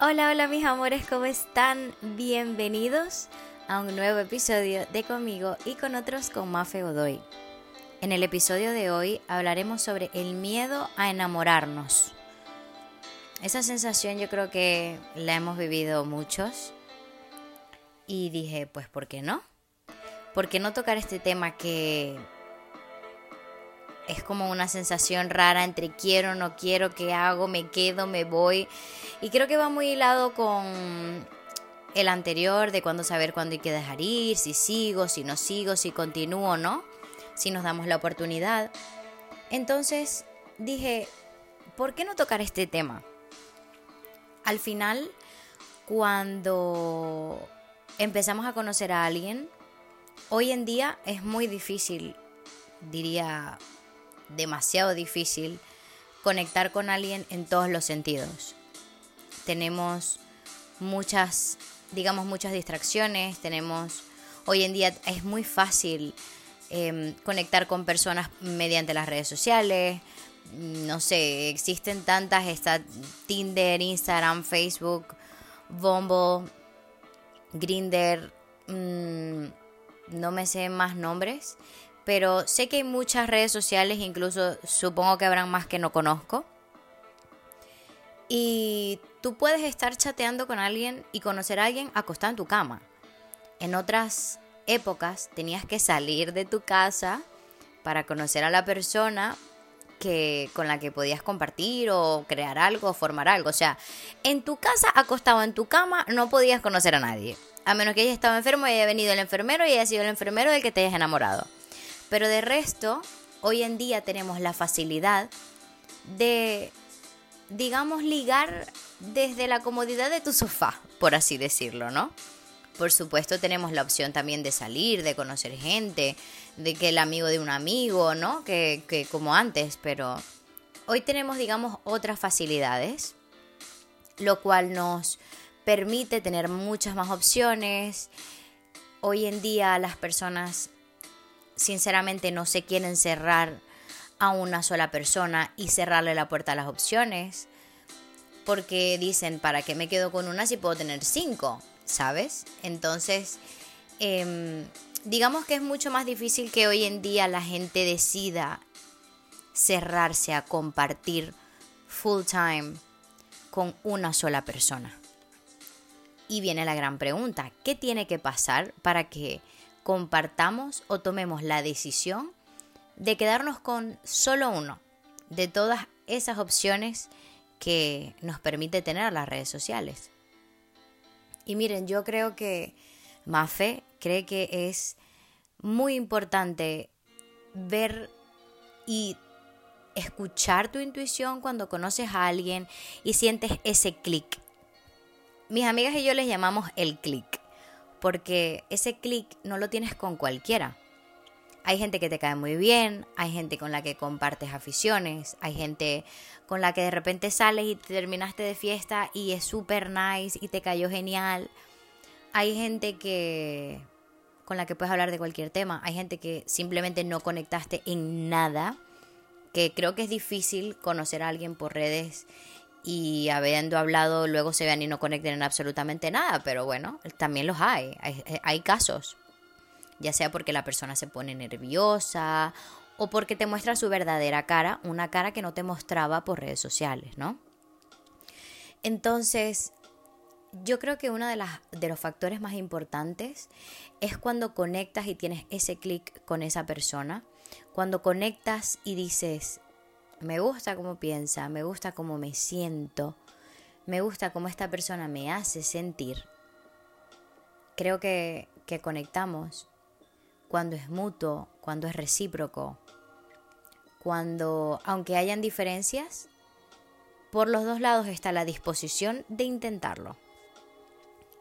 Hola, hola mis amores, ¿cómo están? Bienvenidos a un nuevo episodio de Conmigo y con otros con Mafe Godoy. En el episodio de hoy hablaremos sobre el miedo a enamorarnos. Esa sensación yo creo que la hemos vivido muchos y dije, pues ¿por qué no? ¿Por qué no tocar este tema que es como una sensación rara entre quiero, no quiero, qué hago, me quedo, me voy. Y creo que va muy hilado con el anterior de cuándo saber cuándo hay que dejar ir, si sigo, si no sigo, si continúo o no, si nos damos la oportunidad. Entonces dije, ¿por qué no tocar este tema? Al final, cuando empezamos a conocer a alguien, hoy en día es muy difícil, diría demasiado difícil conectar con alguien en todos los sentidos. Tenemos muchas, digamos, muchas distracciones, tenemos, hoy en día es muy fácil em, conectar con personas mediante las redes sociales, no sé, existen tantas, está Tinder, Instagram, Facebook, Bumble, Grinder, mm, no me sé más nombres, pero sé que hay muchas redes sociales, incluso supongo que habrán más que no conozco. Y tú puedes estar chateando con alguien y conocer a alguien acostado en tu cama. En otras épocas tenías que salir de tu casa para conocer a la persona que, con la que podías compartir o crear algo o formar algo. O sea, en tu casa, acostado en tu cama, no podías conocer a nadie. A menos que hayas estado enfermo y haya venido el enfermero y haya sido el enfermero del que te hayas enamorado. Pero de resto, hoy en día tenemos la facilidad de, digamos, ligar desde la comodidad de tu sofá, por así decirlo, ¿no? Por supuesto tenemos la opción también de salir, de conocer gente, de que el amigo de un amigo, ¿no? Que, que como antes, pero hoy tenemos, digamos, otras facilidades, lo cual nos permite tener muchas más opciones. Hoy en día las personas sinceramente no se quieren cerrar a una sola persona y cerrarle la puerta a las opciones. Porque dicen, ¿para qué me quedo con una si puedo tener cinco? ¿Sabes? Entonces, em, digamos que es mucho más difícil que hoy en día la gente decida cerrarse a compartir full time con una sola persona. Y viene la gran pregunta, ¿qué tiene que pasar para que compartamos o tomemos la decisión de quedarnos con solo uno de todas esas opciones que nos permite tener las redes sociales. Y miren, yo creo que Mafe cree que es muy importante ver y escuchar tu intuición cuando conoces a alguien y sientes ese clic. Mis amigas y yo les llamamos el clic porque ese clic no lo tienes con cualquiera. Hay gente que te cae muy bien, hay gente con la que compartes aficiones, hay gente con la que de repente sales y terminaste de fiesta y es súper nice y te cayó genial. Hay gente que con la que puedes hablar de cualquier tema, hay gente que simplemente no conectaste en nada, que creo que es difícil conocer a alguien por redes y habiendo hablado luego se vean y no conecten en absolutamente nada, pero bueno, también los hay, hay, casos, ya sea porque la persona se pone nerviosa o porque te muestra su verdadera cara, una cara que no te mostraba por redes sociales, ¿no? Entonces, yo creo que uno de, los factores más importantes es cuando conectas y tienes ese clic con esa persona, cuando conectas y dices, me gusta cómo piensa, me gusta cómo me siento, me gusta cómo esta persona me hace sentir. Creo que conectamos cuando es mutuo, cuando es recíproco, cuando, aunque hayan diferencias, por los dos lados está la disposición de intentarlo.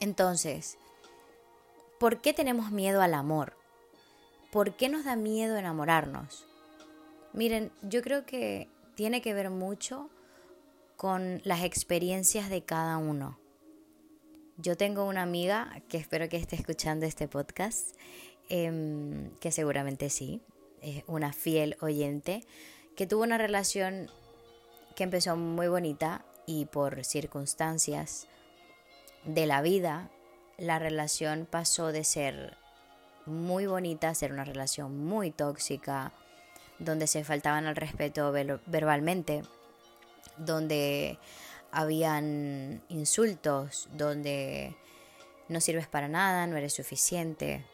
Entonces, ¿por qué tenemos miedo al amor? ¿Por qué nos da miedo enamorarnos? Miren, yo creo que tiene que ver mucho con las experiencias de cada uno. Yo tengo una amiga que espero que esté escuchando este podcast, em, que seguramente sí, es una fiel oyente, que tuvo una relación que empezó muy bonita y por circunstancias de la vida, la relación pasó de ser muy bonita a ser una relación muy tóxica, donde se faltaban al respeto verbalmente, donde habían insultos, donde no sirves para nada, no eres suficiente.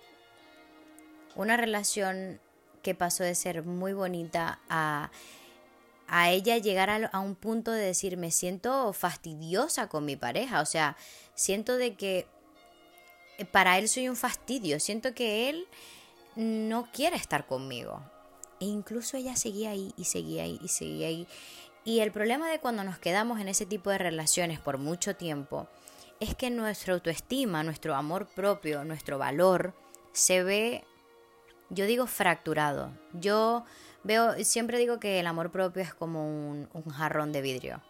Una relación que pasó de ser muy bonita a, a ella llegar a, un punto de decir me siento fastidiosa con mi pareja, o sea, siento de que para él soy un fastidio, siento que él no quiere estar conmigo. E incluso ella seguía ahí y seguía ahí y seguía ahí. Y el problema de cuando nos quedamos en ese tipo de relaciones por mucho tiempo es que nuestra autoestima, nuestro amor propio, nuestro valor se ve, yo digo, fracturado. Yo veo, siempre digo que el amor propio es como un, jarrón de vidrio.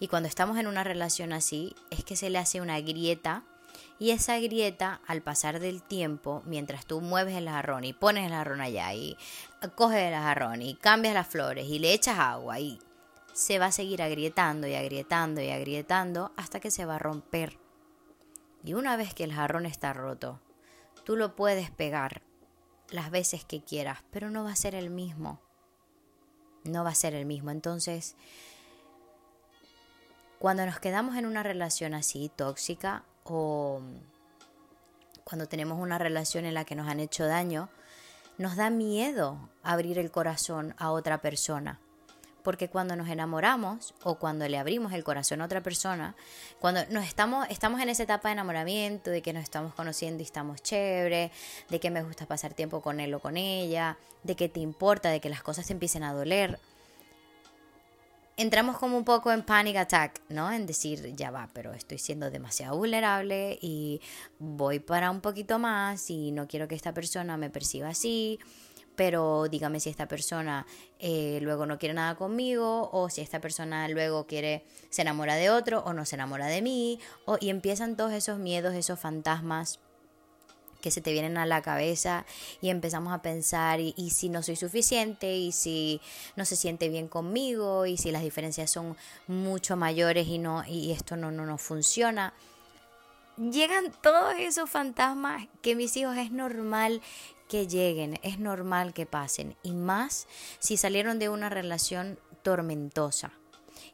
Y cuando estamos en una relación así, es que se le hace una grieta y esa grieta, al pasar del tiempo, mientras tú mueves el jarrón y pones el jarrón allá y coges el jarrón y cambias las flores y le echas agua y se va a seguir agrietando y agrietando y agrietando hasta que se va a romper. Y una vez que el jarrón está roto, tú lo puedes pegar las veces que quieras, pero no va a ser el mismo. No va a ser el mismo. Entonces, cuando nos quedamos en una relación así tóxica, o cuando tenemos una relación en la que nos han hecho daño, nos da miedo abrir el corazón a otra persona. Porque cuando nos enamoramos o cuando le abrimos el corazón a otra persona, cuando nos estamos, estamos en esa etapa de enamoramiento, de que nos estamos conociendo y estamos chévere, de que me gusta pasar tiempo con él o con ella, de que te importa, de que las cosas te empiecen a doler, entramos como un poco en panic attack, ¿no? En decir, ya va, pero estoy siendo demasiado vulnerable y voy para un poquito más y no quiero que esta persona me perciba así, pero dígame si esta persona eh, luego no quiere nada conmigo o si esta persona luego quiere, se enamora de otro o no se enamora de mí, o, y empiezan todos esos miedos, esos fantasmas que se te vienen a la cabeza y empezamos a pensar y, si no soy suficiente y si no se siente bien conmigo y si las diferencias son mucho mayores y no y esto no no no funciona. Llegan todos esos fantasmas que mis hijos es normal que lleguen, es normal que pasen y más si salieron de una relación tormentosa.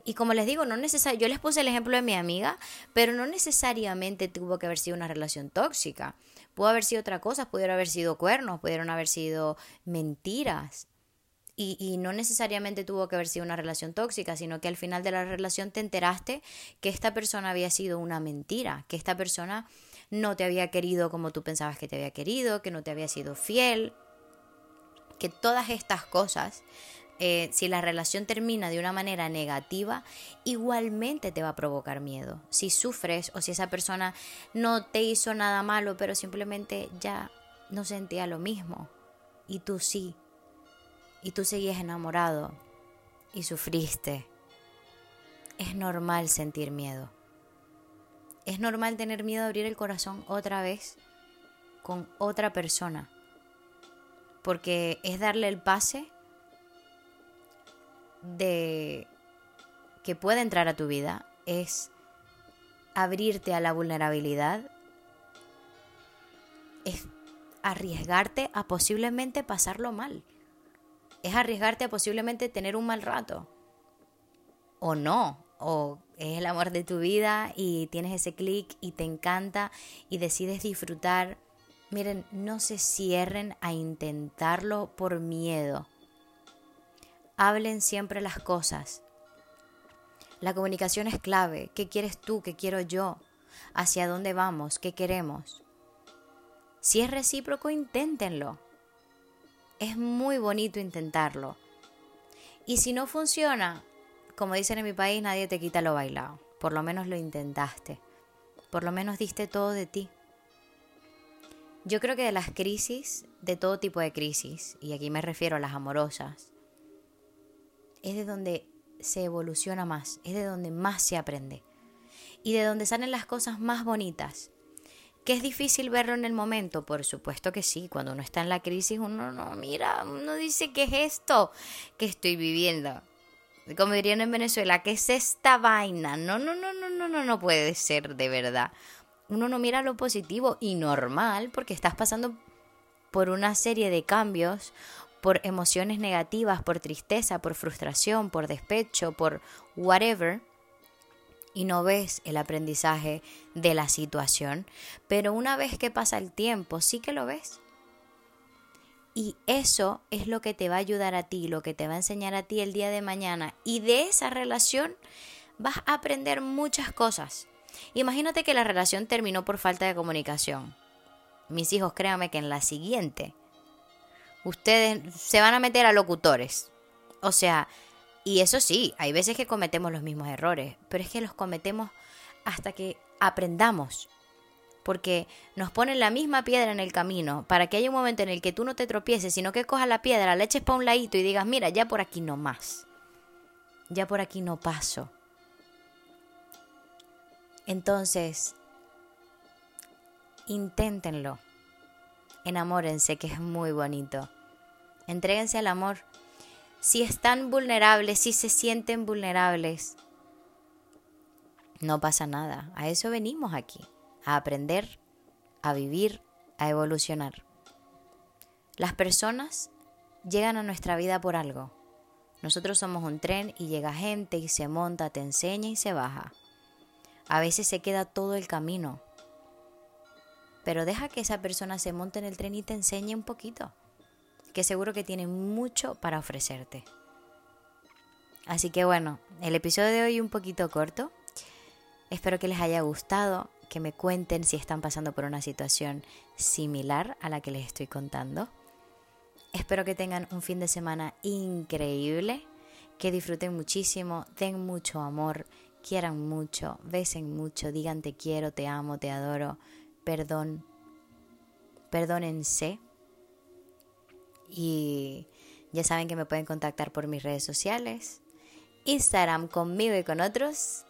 Y como les digo, no necesariamente yo les puse el ejemplo de mi amiga, pero no necesariamente tuvo que haber sido una relación tóxica. Pudo haber sido otra cosa, pudieron haber sido cuernos, pudieron haber sido mentiras. Y, y, no necesariamente tuvo que haber sido una relación tóxica, sino que al final de la relación te enteraste que esta persona había sido una mentira, que esta persona no te había querido como tú pensabas que te había querido, que no te había sido fiel, que todas estas cosas eh, si la relación termina de una manera negativa, igualmente te va a provocar miedo. Si sufres o si esa persona no te hizo nada malo, pero simplemente ya no sentía lo mismo, y tú sí, y tú seguías enamorado y sufriste, es normal sentir miedo. Es normal tener miedo a abrir el corazón otra vez con otra persona, porque es darle el pase de que pueda entrar a tu vida es abrirte a la vulnerabilidad, es arriesgarte a posiblemente pasarlo mal, es arriesgarte a posiblemente tener un mal rato, o no, o es el amor de tu vida y tienes ese clic y te encanta y decides disfrutar. Miren, no se cierren a intentarlo por miedo hablen siempre las cosas. La comunicación es clave. ¿Qué quieres tú? ¿Qué quiero yo? ¿Hacia dónde vamos? ¿Qué queremos? Si es recíproco, inténtenlo. Es muy bonito intentarlo. Y si no funciona, como dicen en mi país, nadie te quita lo bailado. Por lo menos lo intentaste. Por lo menos diste todo de ti. Yo creo que de las crisis, de todo tipo de crisis, y aquí me refiero a las amorosas, es de donde se evoluciona más, es de donde más se aprende y de donde salen las cosas más bonitas. ¿Que es difícil verlo en el momento? Por supuesto que sí. Cuando uno está en la crisis, uno no mira, uno dice, ¿qué es esto que estoy viviendo? Como dirían en Venezuela, ¿qué es esta vaina? No, no, no, no, no, no, no puede ser de verdad. Uno no mira lo positivo y normal porque estás pasando por una serie de cambios, por emociones negativas, por tristeza, por frustración, por despecho, por whatever y no ves el aprendizaje de la situación, pero una vez que pasa el tiempo sí que lo ves. Y eso es lo que te va a ayudar a ti, lo que te va a enseñar a ti el día de mañana. Y de esa relación vas a aprender muchas cosas. Imagínate que la relación terminó por falta de comunicación. Mis hijos, créanme que en la siguiente, ustedes se van a meter a locutores. O sea, y eso sí, hay veces que cometemos los mismos errores, pero es que los cometemos hasta que aprendamos. Porque nos ponen la misma piedra en el camino para que haya un momento en el que tú no te tropieces, sino que cojas la piedra, la eches para un ladito y digas, mira, ya por aquí no más. Ya por aquí no paso. Entonces, inténtenlo. Enamórense, que es muy bonito. Entréguense al amor si están vulnerables, si se sienten vulnerables, no pasa nada. A eso venimos aquí, a aprender, a vivir, a evolucionar. Las personas llegan a nuestra vida por algo. Nosotros somos un tren y llega gente y se monta, te enseña y se baja. A veces se queda todo el camino. Pero deja que esa persona se monte en el tren y te enseñe un poquito que seguro que tiene mucho para ofrecerte. Así que bueno, el episodio de hoy un poquito corto. Espero que les haya gustado, que me cuenten si están pasando por una situación similar a la que les estoy contando. Espero que tengan un fin de semana increíble, que disfruten muchísimo, den mucho amor, quieran mucho, besen mucho, digan te quiero, te amo, te adoro, perdón, perdónense y ya saben que me pueden contactar por mis redes sociales, Instagram conmigo y con otros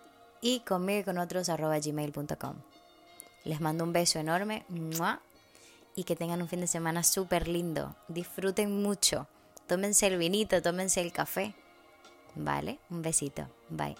y conmigo y con otros gmail.com. Les mando un beso enorme y que tengan un fin de semana súper lindo. Disfruten mucho. Tómense el vinito, tómense el café. ¿Vale? Un besito. Bye.